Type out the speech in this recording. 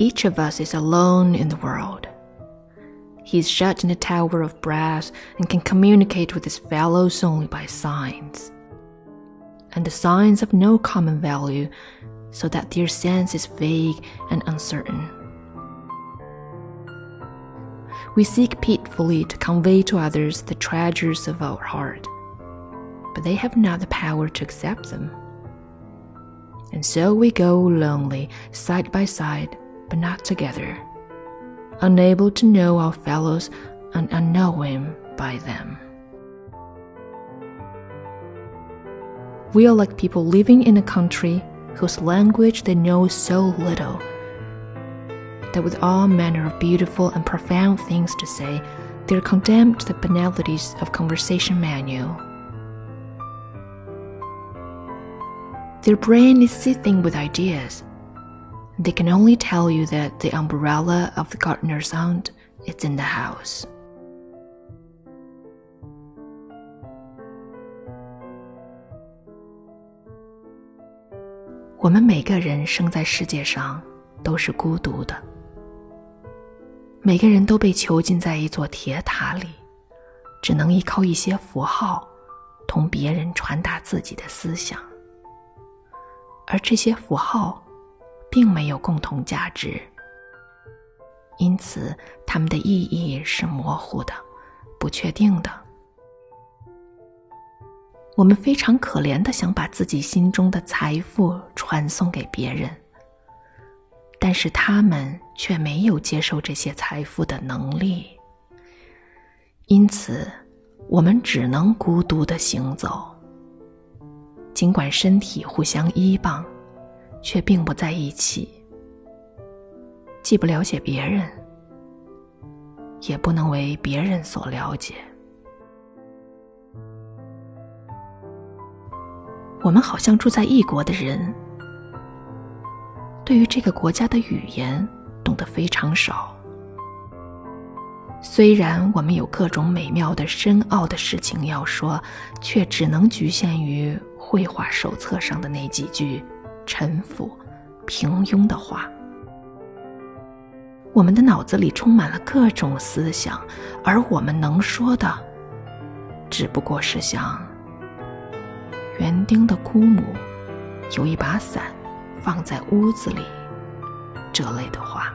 each of us is alone in the world. He is shut in a tower of brass and can communicate with his fellows only by signs. And the signs have no common value, so that their sense is vague and uncertain. We seek pitifully to convey to others the treasures of our heart, but they have not the power to accept them. And so we go lonely, side by side, but not together, unable to know our fellows and unknown by them. We are like people living in a country whose language they know so little that with all manner of beautiful and profound things to say, they are condemned to the banalities of conversation manual. Their brain is seething with ideas. They can only tell you that the umbrella of the gardener's aunt is in the house. 我们每个人生在世界上都是孤独的，每个人都被囚禁在一座铁塔里，只能依靠一些符号，同别人传达自己的思想。而这些符号， 并没有共同价值，因此它们的意义是模糊的、不确定的。我们非常可怜的想把自己心中的财富传送给别人，但是他们却没有接受这些财富的能力，因此我们只能孤独的行走。尽管身体互相依傍，却并不在一起，既不了解别人，也不能为别人所了解。我们好像住在异国的人，对于这个国家的语言懂得非常少。虽然我们有各种美妙的、深奥的事情要说，却只能局限于绘画手册上的那几句陈腐、平庸的话。我们的脑子里充满了各种思想，而我们能说的，只不过是像。园丁的姑母有一把伞，放在屋子里，这类的话。